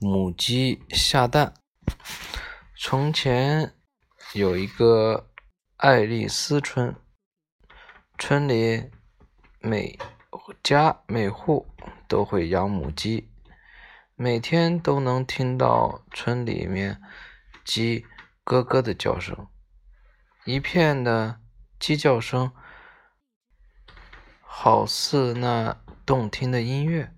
母鸡下蛋。从前有一个爱丽丝村，村里每家每户都会养母鸡，每天都能听到村里面鸡咯咯的叫声，一片的鸡叫声，好似那动听的音乐。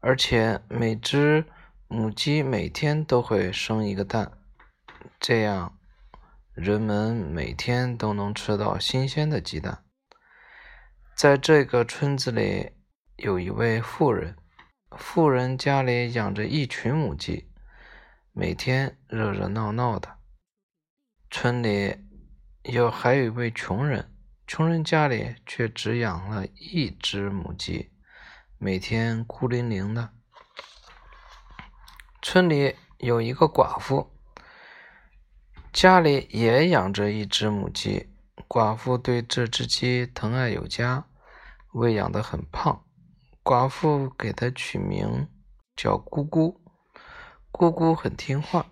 而且每只母鸡每天都会生一个蛋，这样人们每天都能吃到新鲜的鸡蛋。在这个村子里，有一位富人，富人家里养着一群母鸡，每天热热闹闹的。村里有还有一位穷人，穷人家里却只养了一只母鸡。每天孤零零的。村里有一个寡妇，家里也养着一只母鸡。寡妇对这只鸡疼爱有加，喂养的很胖。寡妇给它取名叫咕咕。咕咕很听话，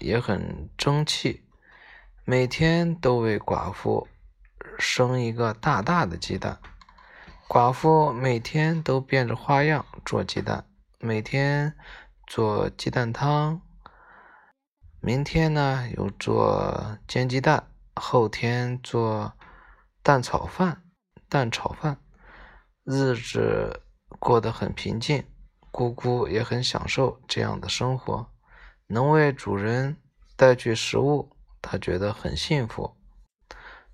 也很争气，每天都为寡妇生一个大大的鸡蛋。寡妇每天都变着花样做鸡蛋，每天做鸡蛋汤，明天呢又做煎鸡蛋，后天做蛋炒饭。蛋炒饭，日子过得很平静。姑姑也很享受这样的生活，能为主人带去食物，她觉得很幸福。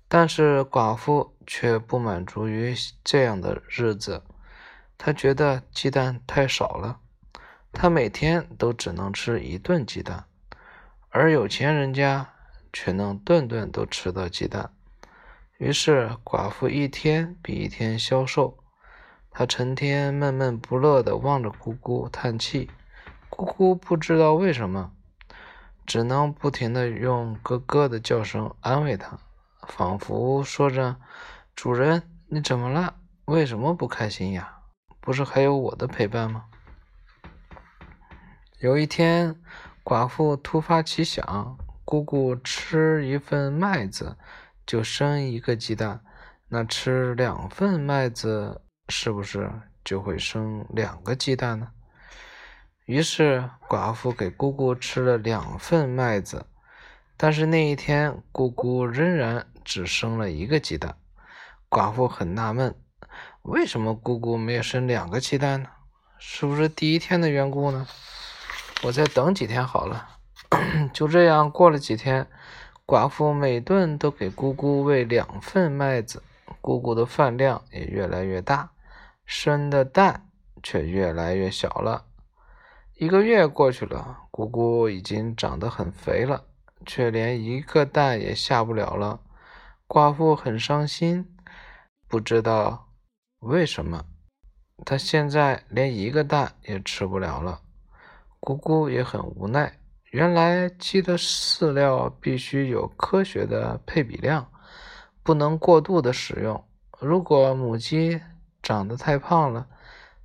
但是寡妇却不满足于这样的日子，他觉得鸡蛋太少了，他每天都只能吃一顿鸡蛋，而有钱人家却能顿顿都吃到鸡蛋。于是寡妇一天比一天消瘦，她成天闷闷不乐地望着姑姑叹气，姑姑不知道为什么，只能不停地用咯咯的叫声安慰她。仿佛说着：“主人，你怎么了？为什么不开心呀？不是还有我的陪伴吗？”有一天，寡妇突发奇想：姑姑吃一份麦子就生一个鸡蛋，那吃两份麦子是不是就会生两个鸡蛋呢？于是，寡妇给姑姑吃了两份麦子，但是那一天，姑姑仍然。只生了一个鸡蛋，寡妇很纳闷，为什么姑姑没有生两个鸡蛋呢？是不是第一天的缘故呢？我再等几天好了。就这样过了几天，寡妇每顿都给姑姑喂两份麦子，姑姑的饭量也越来越大，生的蛋却越来越小了。一个月过去了，姑姑已经长得很肥了，却连一个蛋也下不了了。寡妇很伤心，不知道为什么，它现在连一个蛋也吃不了了。姑姑也很无奈，原来鸡的饲料必须有科学的配比量，不能过度的使用。如果母鸡长得太胖了，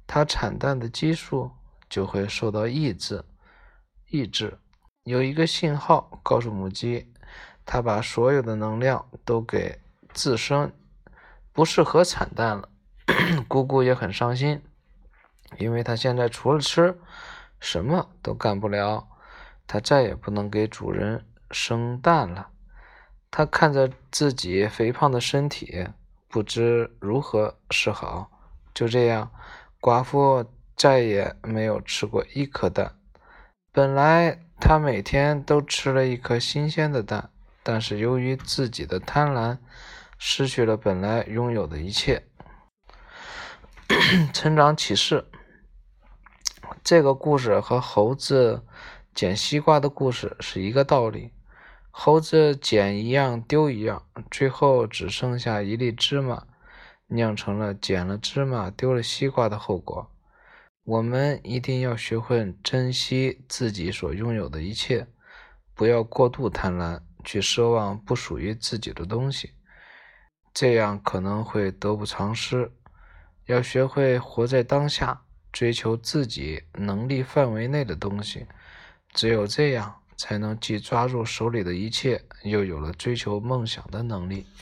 它产蛋的基数就会受到抑制。抑制有一个信号告诉母鸡。它把所有的能量都给自身，不适合产蛋了。姑姑也很伤心，因为她现在除了吃，什么都干不了。她再也不能给主人生蛋了。她看着自己肥胖的身体，不知如何是好。就这样，寡妇再也没有吃过一颗蛋。本来她每天都吃了一颗新鲜的蛋。但是由于自己的贪婪，失去了本来拥有的一切。成长启示：这个故事和猴子捡西瓜的故事是一个道理。猴子捡一样丢一样，最后只剩下一粒芝麻，酿成了捡了芝麻丢了西瓜的后果。我们一定要学会珍惜自己所拥有的一切，不要过度贪婪。去奢望不属于自己的东西，这样可能会得不偿失。要学会活在当下，追求自己能力范围内的东西。只有这样，才能既抓住手里的一切，又有了追求梦想的能力。